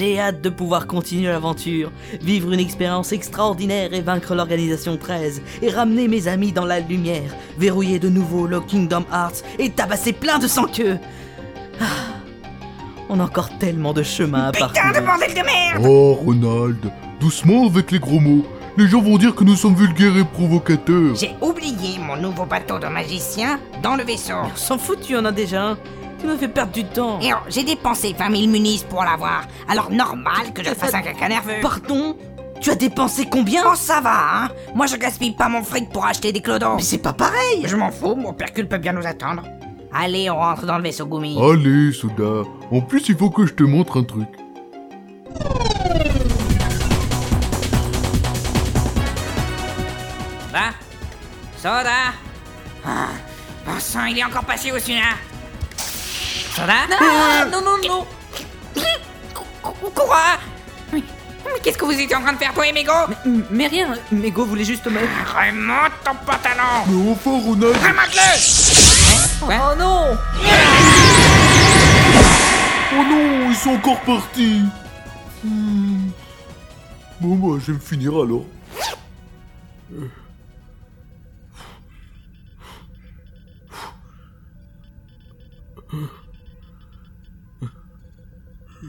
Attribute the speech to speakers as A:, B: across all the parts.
A: J'ai hâte de pouvoir continuer l'aventure, vivre une expérience extraordinaire et vaincre l'organisation 13, et ramener mes amis dans la lumière, verrouiller de nouveau le Kingdom Hearts et tabasser plein de sang-queue. Ah, on a encore tellement de chemin à
B: Putain
A: parcourir.
B: de bordel de merde
C: Oh, Ronald, doucement avec les gros mots. Les gens vont dire que nous sommes vulgaires et provocateurs.
B: J'ai oublié mon nouveau bateau de magicien dans le vaisseau.
A: On s'en fout, tu en as déjà un. Tu me fais perdre du temps.
B: Et oh, j'ai dépensé 20 000 munis pour l'avoir. Alors normal que je fasse un caca nerveux.
A: Pardon? Tu as dépensé combien?
B: Oh ça va, hein Moi je gaspille pas mon fric pour acheter des clodos.
A: Mais c'est pas pareil
B: Je m'en fous, mon percule peut bien nous attendre. Allez, on rentre dans le vaisseau Gumi.
C: Allez, Soda. En plus, il faut que je te montre un truc.
B: Va Soda Ah, bon sang, il est encore passé au-dessus là. Soda
A: Ah, Non, non, non.
B: Quoi Mais, qu'est-ce que vous étiez en train de faire, toi et Mego
A: Mais rien, Mego voulait juste me...
B: Remonte ton pantalon.
C: Mais enfin, Ronald.
B: Remonte-le.
A: Oh non.
C: Oh non, ils sont encore partis. Hmm. Bon, bah, je vais me finir alors. Okay.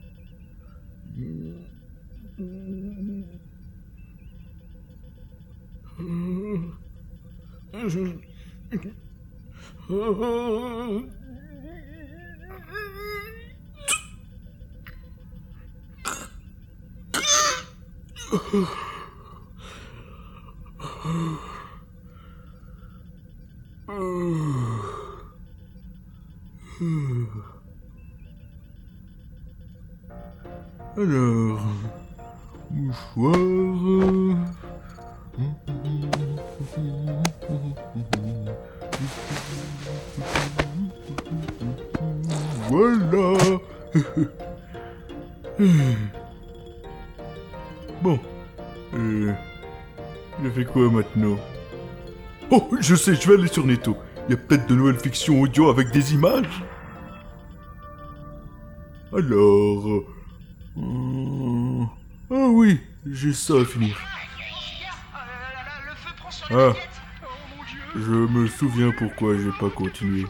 C: Oh. Alors, mouchoir. Voilà. Bon, euh, je fais quoi maintenant? Oh, je sais, je vais aller sur Netto. Il y a peut-être de nouvelles fictions audio avec des images. Alors... euh, Ah oui, j'ai ça à finir. Ah, je me souviens pourquoi j'ai pas continué.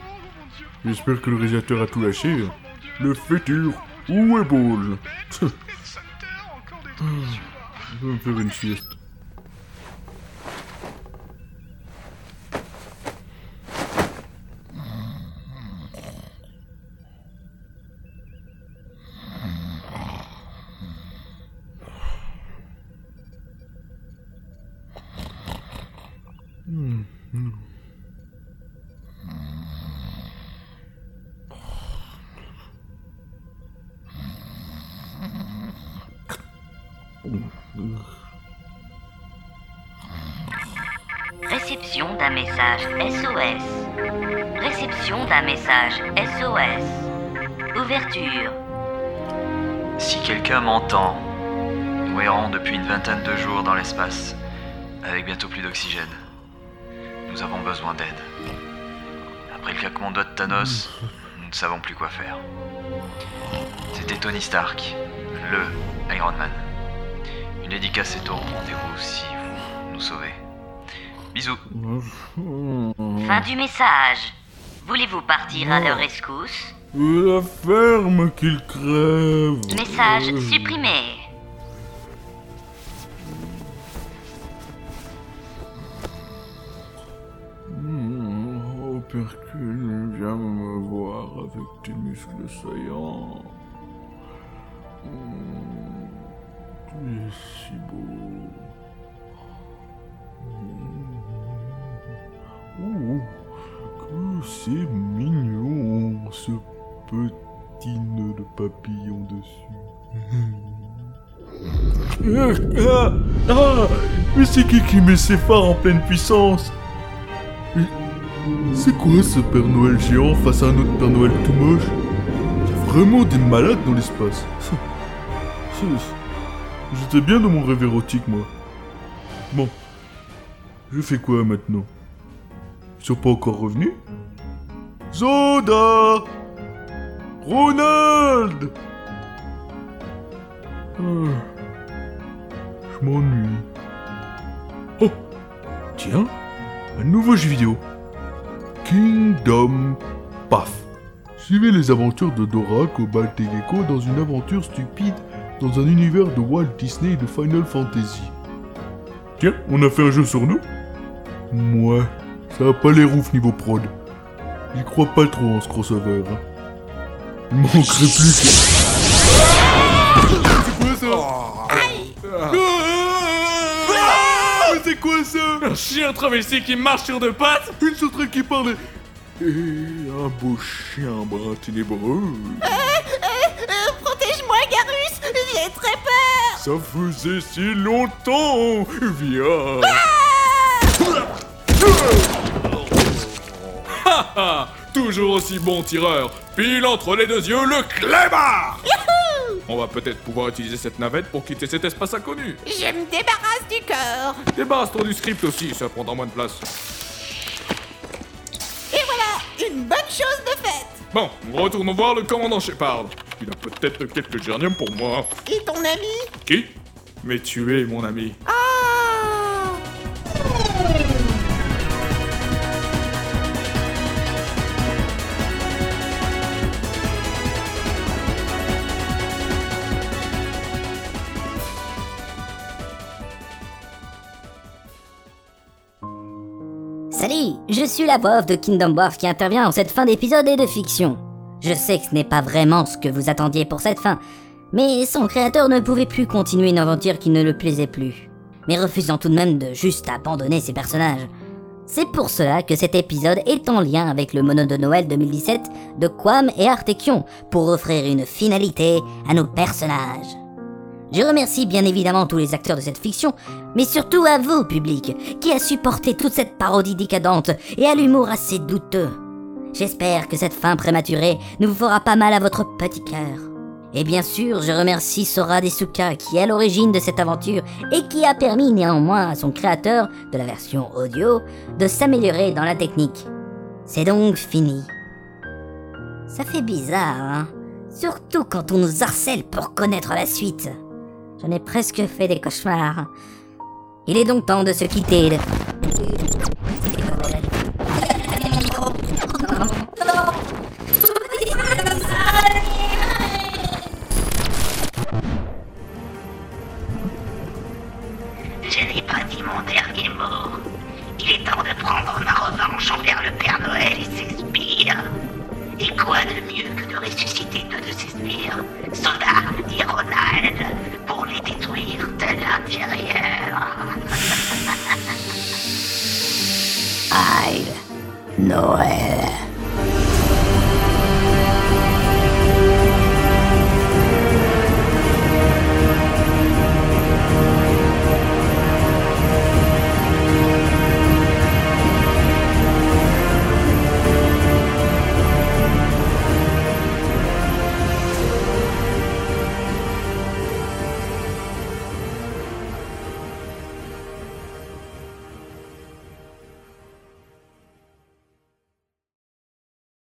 C: J'espère que le réalisateur a tout lâché. Le futur, où est Ball? Je vais me faire une sieste.
D: Réception d'un message SOS. Réception d'un message SOS. Ouverture.
E: Si quelqu'un m'entend, nous errons depuis une vingtaine de jours dans l'espace, avec bientôt plus d'oxygène. Nous avons besoin d'aide. Après le claquement de Thanos, nous ne savons plus quoi faire. C'était Tony Stark, le Iron Man. Une dédicace est au rendez-vous si vous nous sauvez. Bisous.
D: Fin du message. Voulez-vous partir à leur rescousse
C: La ferme qu'il crève.
D: Message supprimé.
C: Hmm, Opercule, viens me voir avec tes muscles saillants. Si beau. Oh, que c'est mignon, ce petit nœud de papillon dessus. Ah, mais c'est qui qui met ses phares en pleine puissance? C'est quoi ce Père Noël géant face à un autre Père Noël tout moche? Il y a vraiment des malades dans l'espace. J'étais bien dans mon rêve érotique, moi. Bon. Je fais quoi maintenant? Ils sont pas encore revenus? Zoda Ronald Ah. Je m'ennuie. Oh Tiens, un nouveau jeu vidéo. Kingdom Path. Suivez les aventures de Dora, Cobalt et Gecko dans une aventure stupide dans un univers de Walt Disney et de Final Fantasy. Tiens, on a fait un jeu sur nous? Mouais, ça a pas l'air ouf niveau prod. J'y crois pas trop en ce crossover. hein. Il manquerait plus que... C'est quoi ça? Ah, Mais c'est quoi ça?
F: Un chien travesti qui marche sur deux pattes?
C: Une sauterelle qui parle et un beau chien brun ténébreux.
G: Protège-moi, Garus J'ai très peur.
C: Ça faisait si longtemps. Viens.
F: Ah. Toujours aussi bon tireur. Pile entre les deux yeux, le clébard. On va peut-être pouvoir utiliser cette navette pour quitter cet espace inconnu.
G: Je me débarrasse du corps.
F: Débarrasse-toi du script aussi, ça prendra moins de place.
G: Et voilà Une bonne chose de faite.
F: Bon, retournons voir le commandant Shepard. Il a peut-être quelques gerniums pour moi.
G: Et ton ami?
F: Qui? Mais tu es mon ami.
G: Ah
H: Salut, je suis la voix off de Kingdom Wars qui intervient en cette fin d'épisode et de fiction. Je sais que ce n'est pas vraiment ce que vous attendiez pour cette fin, mais son créateur ne pouvait plus continuer une aventure qui ne le plaisait plus, mais refusant tout de même de juste abandonner ses personnages. C'est pour cela que cet épisode est en lien avec le mono de Noël 2017 de Quam et Artekion pour offrir une finalité à nos personnages. Je remercie bien évidemment tous les acteurs de cette fiction, mais surtout à vous, public, qui a supporté toute cette parodie décadente et à l'humour assez douteux. J'espère que cette fin prématurée ne vous fera pas mal à votre petit cœur. Et bien sûr, je remercie Sora Desuka qui est à l'origine de cette aventure et qui a permis néanmoins à son créateur de la version audio de s'améliorer dans la technique. C'est donc fini. Ça fait bizarre, hein Surtout quand on nous harcèle pour connaître la suite. J'en ai presque fait des cauchemars. Il est donc temps de se quitter.
D: Il est temps de prendre ma revanche envers le Père Noël et ses sbires. Et quoi de mieux que de ressusciter deux de ses sbires, Soda et Ronald, pour les détruire de l'intérieur?
H: Aïe, Noël.